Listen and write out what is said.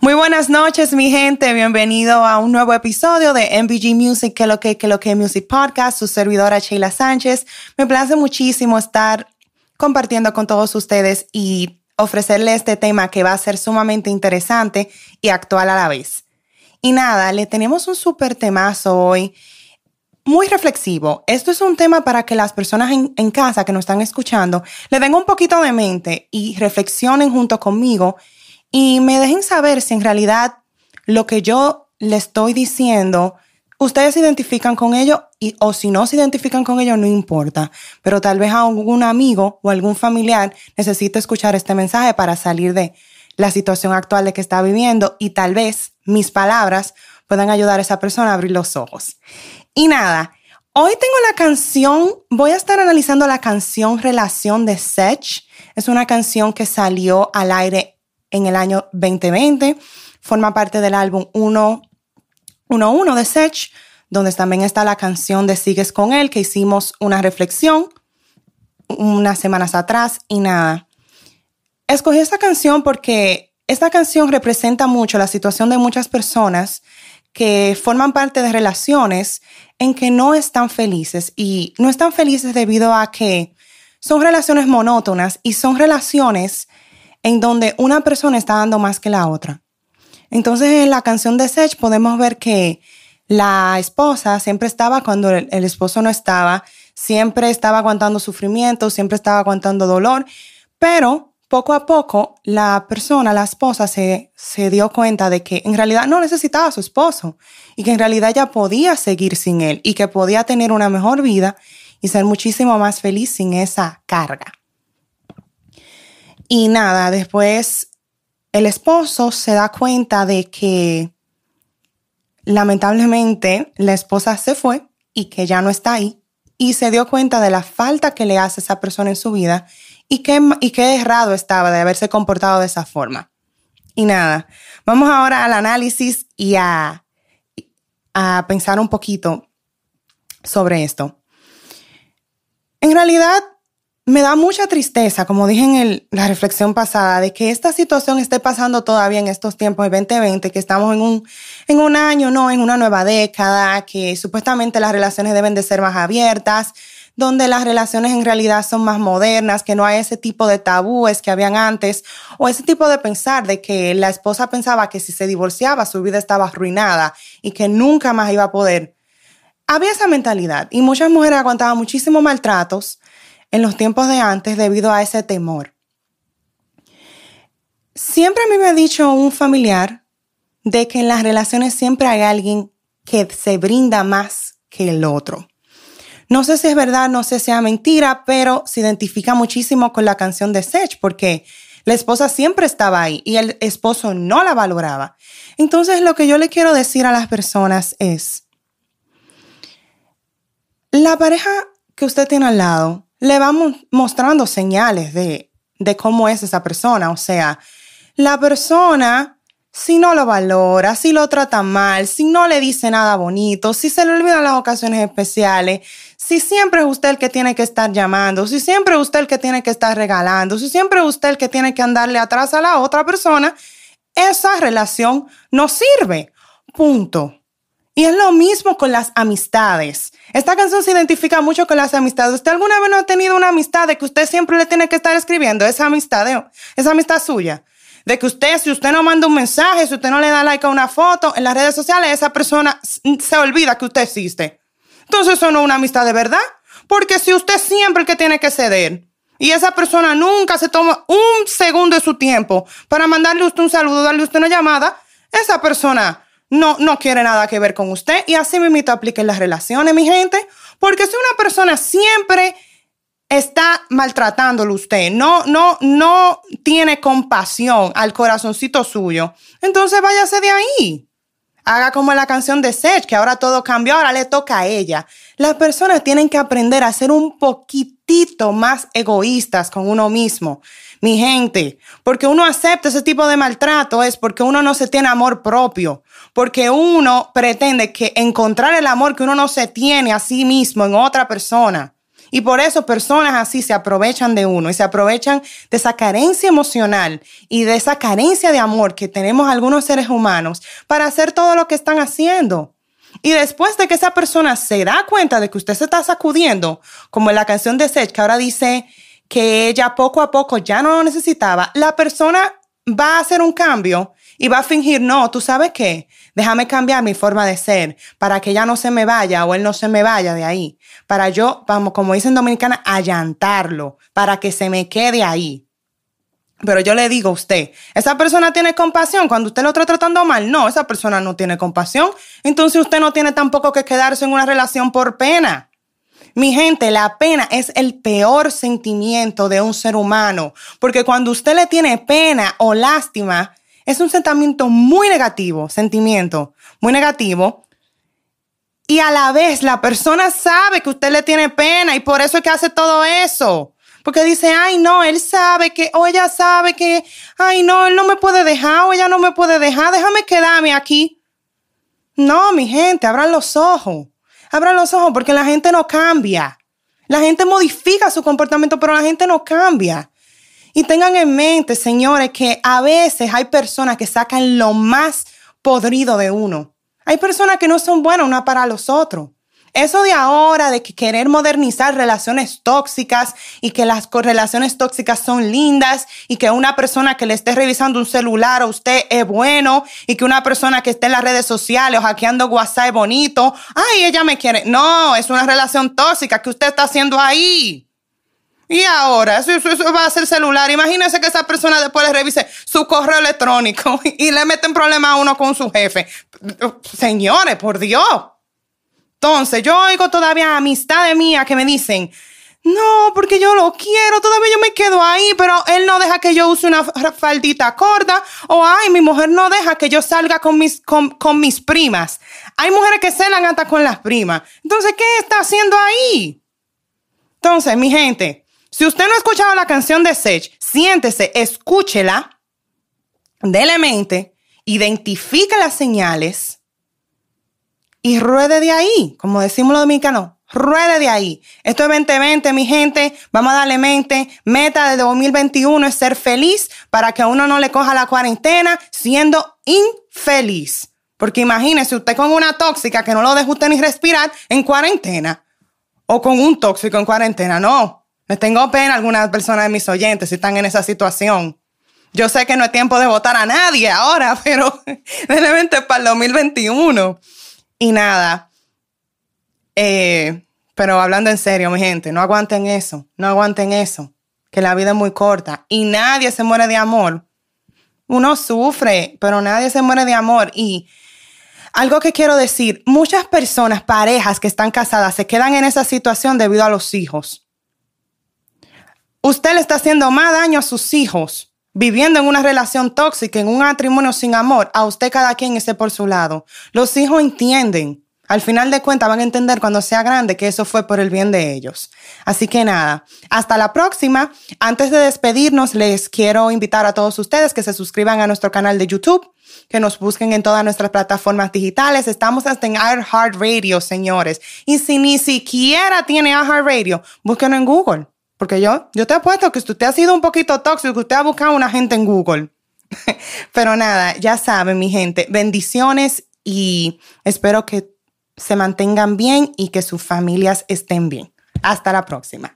Muy buenas noches, mi gente. Bienvenido a un nuevo episodio de MVG Music, que lo que, que lo que Music Podcast, su servidora Sheila Sánchez. Me place muchísimo estar compartiendo con todos ustedes y ofrecerle este tema que va a ser sumamente interesante y actual a la vez. Y nada, le tenemos un súper temazo hoy, muy reflexivo. Esto es un tema para que las personas en, en casa que nos están escuchando le den un poquito de mente y reflexionen junto conmigo y me dejen saber si en realidad lo que yo le estoy diciendo, ustedes se identifican con ello y, o si no se identifican con ello, no importa. Pero tal vez algún amigo o algún familiar necesite escuchar este mensaje para salir de la situación actual de que está viviendo y tal vez mis palabras puedan ayudar a esa persona a abrir los ojos. Y nada, hoy tengo la canción, voy a estar analizando la canción Relación de Sech. Es una canción que salió al aire en el año 2020. Forma parte del álbum 111 de Sech, donde también está la canción de Sigues con él, que hicimos una reflexión unas semanas atrás y nada. Escogí esta canción porque esta canción representa mucho la situación de muchas personas que forman parte de relaciones en que no están felices y no están felices debido a que son relaciones monótonas y son relaciones en donde una persona está dando más que la otra. Entonces en la canción de Sech podemos ver que la esposa siempre estaba cuando el, esposo no estaba, siempre estaba aguantando sufrimiento, siempre estaba aguantando dolor, pero poco a poco la persona, la esposa, se, se dio cuenta de que en realidad no necesitaba a su esposo y que en realidad ya podía seguir sin él y que podía tener una mejor vida y ser muchísimo más feliz sin esa carga. Y nada, después el esposo se da cuenta de que lamentablemente la esposa se fue y que ya no está ahí y se dio cuenta de la falta que le hace esa persona en su vida y qué, y qué errado estaba de haberse comportado de esa forma. Y nada, vamos ahora al análisis y a, a pensar un poquito sobre esto. En realidad, me da mucha tristeza, como dije en la reflexión pasada, de que esta situación esté pasando todavía en estos tiempos de 2020, que estamos en un, en un año, no, en una nueva década, que supuestamente las relaciones deben de ser más abiertas, donde las relaciones en realidad son más modernas, que no hay ese tipo de tabúes que habían antes, o ese tipo de pensar de que la esposa pensaba que si se divorciaba su vida estaba arruinada y que nunca más iba a poder. Había esa mentalidad y muchas mujeres aguantaban muchísimos maltratos en los tiempos de antes debido a ese temor. Siempre a mí me ha dicho un familiar de que en las relaciones siempre hay alguien que se brinda más que el otro. No sé si es verdad, no sé si es mentira, pero se identifica muchísimo con la canción de Sech porque la esposa siempre estaba ahí y el esposo no la valoraba. Entonces lo que yo le quiero decir a las personas es, la pareja que usted tiene al lado le vamos mostrando señales de, de cómo es esa persona. O sea, la persona, si no lo valora, si lo trata mal, si no le dice nada bonito, si se le olvidan las ocasiones especiales, si siempre es usted el que tiene que estar llamando, si siempre es usted el que tiene que estar regalando, si siempre es usted el que tiene que andarle atrás a la otra persona, esa relación no sirve. Punto. Y es lo mismo con las amistades. Esta canción se identifica mucho con las amistades. ¿Usted alguna vez no ha tenido una amistad de que usted siempre le tiene que estar escribiendo esa amistad, esa amistad suya? De que usted, si usted no manda un mensaje, si usted no le da like a una foto en las redes sociales, esa persona se olvida que usted existe. Entonces eso no es una amistad de verdad. Porque si usted siempre el que tiene que ceder y esa persona nunca se toma un segundo de su tiempo para mandarle usted un saludo, darle usted una llamada, esa persona no, no quiere nada que ver con usted. Y así me invito a aplicar las relaciones, mi gente. Porque si una persona siempre está maltratándolo usted, no, no, no tiene compasión al corazoncito suyo, entonces váyase de ahí. Haga como la canción de Seth, que ahora todo cambió, ahora le toca a ella. Las personas tienen que aprender a ser un poquitito más egoístas con uno mismo. Mi gente, porque uno acepta ese tipo de maltrato es porque uno no se tiene amor propio, porque uno pretende que encontrar el amor que uno no se tiene a sí mismo en otra persona. Y por eso personas así se aprovechan de uno y se aprovechan de esa carencia emocional y de esa carencia de amor que tenemos algunos seres humanos para hacer todo lo que están haciendo. Y después de que esa persona se da cuenta de que usted se está sacudiendo, como en la canción de Sech, que ahora dice que ella poco a poco ya no lo necesitaba, la persona va a hacer un cambio y va a fingir, no, tú sabes qué, déjame cambiar mi forma de ser para que ella no se me vaya o él no se me vaya de ahí, para yo, vamos, como dicen dominicana, allantarlo, para que se me quede ahí. Pero yo le digo a usted, ¿esa persona tiene compasión cuando usted lo está tratando mal? No, esa persona no tiene compasión. Entonces usted no tiene tampoco que quedarse en una relación por pena. Mi gente, la pena es el peor sentimiento de un ser humano, porque cuando usted le tiene pena o lástima, es un sentimiento muy negativo, sentimiento muy negativo. Y a la vez la persona sabe que usted le tiene pena y por eso es que hace todo eso. Porque dice, ay, no, él sabe que, o ella sabe que, ay, no, él no me puede dejar, o ella no me puede dejar, déjame quedarme aquí. No, mi gente, abran los ojos. Abran los ojos porque la gente no cambia. La gente modifica su comportamiento, pero la gente no cambia. Y tengan en mente, señores, que a veces hay personas que sacan lo más podrido de uno. Hay personas que no son buenas una para los otros. Eso de ahora, de que querer modernizar relaciones tóxicas y que las relaciones tóxicas son lindas y que una persona que le esté revisando un celular a usted es bueno y que una persona que esté en las redes sociales o hackeando WhatsApp es bonito, ay, ella me quiere. No, es una relación tóxica que usted está haciendo ahí. Y ahora, eso, va a ser celular. Imagínense que esa persona después le revise su correo electrónico y le meten problema a uno con su jefe. Señores, por Dios. Entonces, yo oigo todavía amistades mías que me dicen, no, porque yo lo quiero, todavía yo me quedo ahí, pero él no deja que yo use una faldita corta, o ay, mi mujer no deja que yo salga con mis, con, con mis primas. Hay mujeres que celan hasta con las primas. Entonces, ¿qué está haciendo ahí? Entonces, mi gente, si usted no ha escuchado la canción de Sech, siéntese, escúchela, dele mente, identifique las señales y ruede de ahí, como decimos los dominicanos, ruede de ahí. Esto es 2020, mi gente, vamos a darle mente. Meta de 2021 es ser feliz para que uno no le coja la cuarentena siendo infeliz. Porque imagínese usted con una tóxica que no lo deja usted ni respirar en cuarentena. O con un tóxico en cuarentena, no. Me tengo pena algunas personas de mis oyentes si están en esa situación. Yo sé que no es tiempo de votar a nadie ahora, pero realmente para el 2021. Y nada. Eh, pero hablando en serio, mi gente, no aguanten eso, no aguanten eso, que la vida es muy corta y nadie se muere de amor. Uno sufre, pero nadie se muere de amor. Y algo que quiero decir, muchas personas, parejas que están casadas, se quedan en esa situación debido a los hijos. Usted le está haciendo más daño a sus hijos viviendo en una relación tóxica, en un matrimonio sin amor. A usted cada quien esté por su lado. Los hijos entienden. Al final de cuentas van a entender cuando sea grande que eso fue por el bien de ellos. Así que nada, hasta la próxima. Antes de despedirnos, les quiero invitar a todos ustedes que se suscriban a nuestro canal de YouTube, que nos busquen en todas nuestras plataformas digitales. Estamos hasta en iHeartRadio, señores. Y si ni siquiera tiene iHeartRadio, búsquenlo en Google. Porque yo, yo te apuesto que usted ha sido un poquito tóxico, usted ha buscado una gente en Google. Pero nada, ya saben, mi gente, bendiciones y espero que se mantengan bien y que sus familias estén bien. Hasta la próxima.